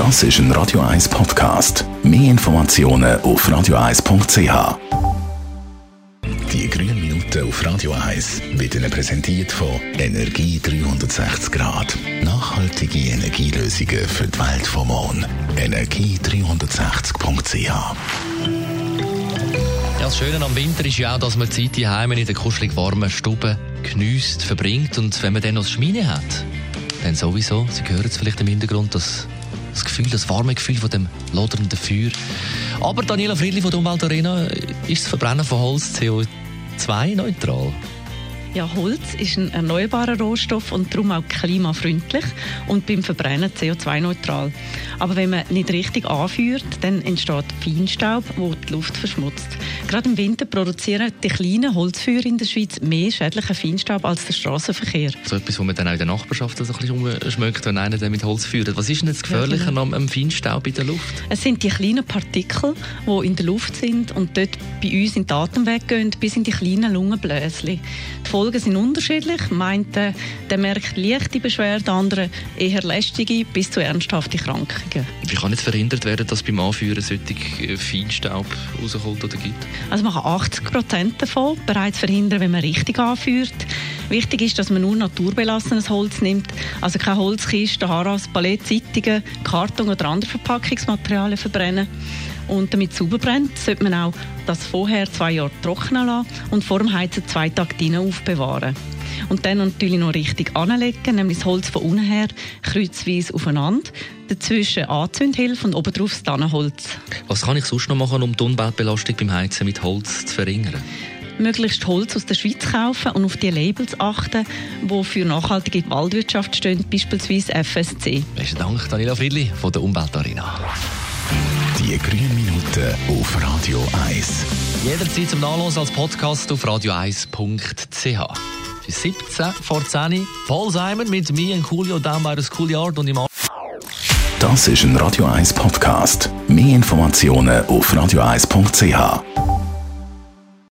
Das ist ein Radio 1 Podcast. Mehr Informationen auf radio1.ch. Die grünen Minuten auf Radio 1 wird Ihnen präsentiert von Energie 360 Grad. Nachhaltige Energielösungen für die Welt vom morgen. Energie360.ch Ja, das Schöne am Winter ist ja auch, dass man die Zeit daheim in der kuschelig warmen Stube geniesst, verbringt und wenn man dann noch das Schmine hat, dann sowieso, Sie hören es vielleicht im Hintergrund, das, das Gefühl, das warme Gefühl von dem lodernden Feuer. Aber Daniela Friedli von der Umweltarena, ist das Verbrennen von Holz CO2-neutral? Ja, Holz ist ein erneuerbarer Rohstoff und darum auch klimafreundlich und beim Verbrennen CO2-neutral. Aber wenn man nicht richtig anführt, dann entsteht Feinstaub, der die Luft verschmutzt. Gerade im Winter produzieren die kleinen Holzfeuer in der Schweiz mehr schädlichen Feinstaub als der Straßenverkehr. So etwas, wo man dann auch in der Nachbarschaft so ein bisschen umschmeckt, wenn einer dann mit Holz führt. Was ist denn das Gefährliche Ja, genau. am, am Feinstaub in der Luft? Es sind die kleinen Partikel, die in der Luft sind und dort bei uns in die Atemwege gehen, bis in die kleinen Lungenbläschen. Die Folgen sind unterschiedlich. Meint, der merkt leichte Beschwerden, andere eher lästige bis zu ernsthafte Krankungen. Wie kann jetzt verhindert werden, dass beim Anführen solche äh, Feinstaub rauskommt oder gibt? Also man kann 80 Prozent davon bereits verhindern, wenn man richtig anführt. Wichtig ist, dass man nur naturbelassenes Holz nimmt, also keine Holzkisten, Haras, Palett, Zeitungen, Karton oder andere Verpackungsmaterialien verbrennen. Und damit es sauber brennt, sollte man auch das vorher zwei Jahre trocknen lassen und vor dem Heizen zwei Tage drinnen aufbewahren. Und dann natürlich noch richtig anlegen, nämlich das Holz von unten her kreuzweise aufeinander, dazwischen Anzündhilfe und obendrauf das Tannenholz. Was kann ich sonst noch machen, um die Umweltbelastung beim Heizen mit Holz zu verringern? Möglichst Holz aus der Schweiz kaufen und auf die Labels achten, die für nachhaltige Waldwirtschaft stehen, beispielsweise FSC. Besten Dank, Daniela Friedli von der Umweltarena. Die grünen Minuten auf Radio 1. Jederzeit zum Nachlesen als Podcast auf radio1.ch. Bis 17 vor 10 Paul Simon mit mir und Coolio Down by the Schoolyard und im Das ist ein Radio 1 Podcast. Mehr Informationen auf radio1.ch.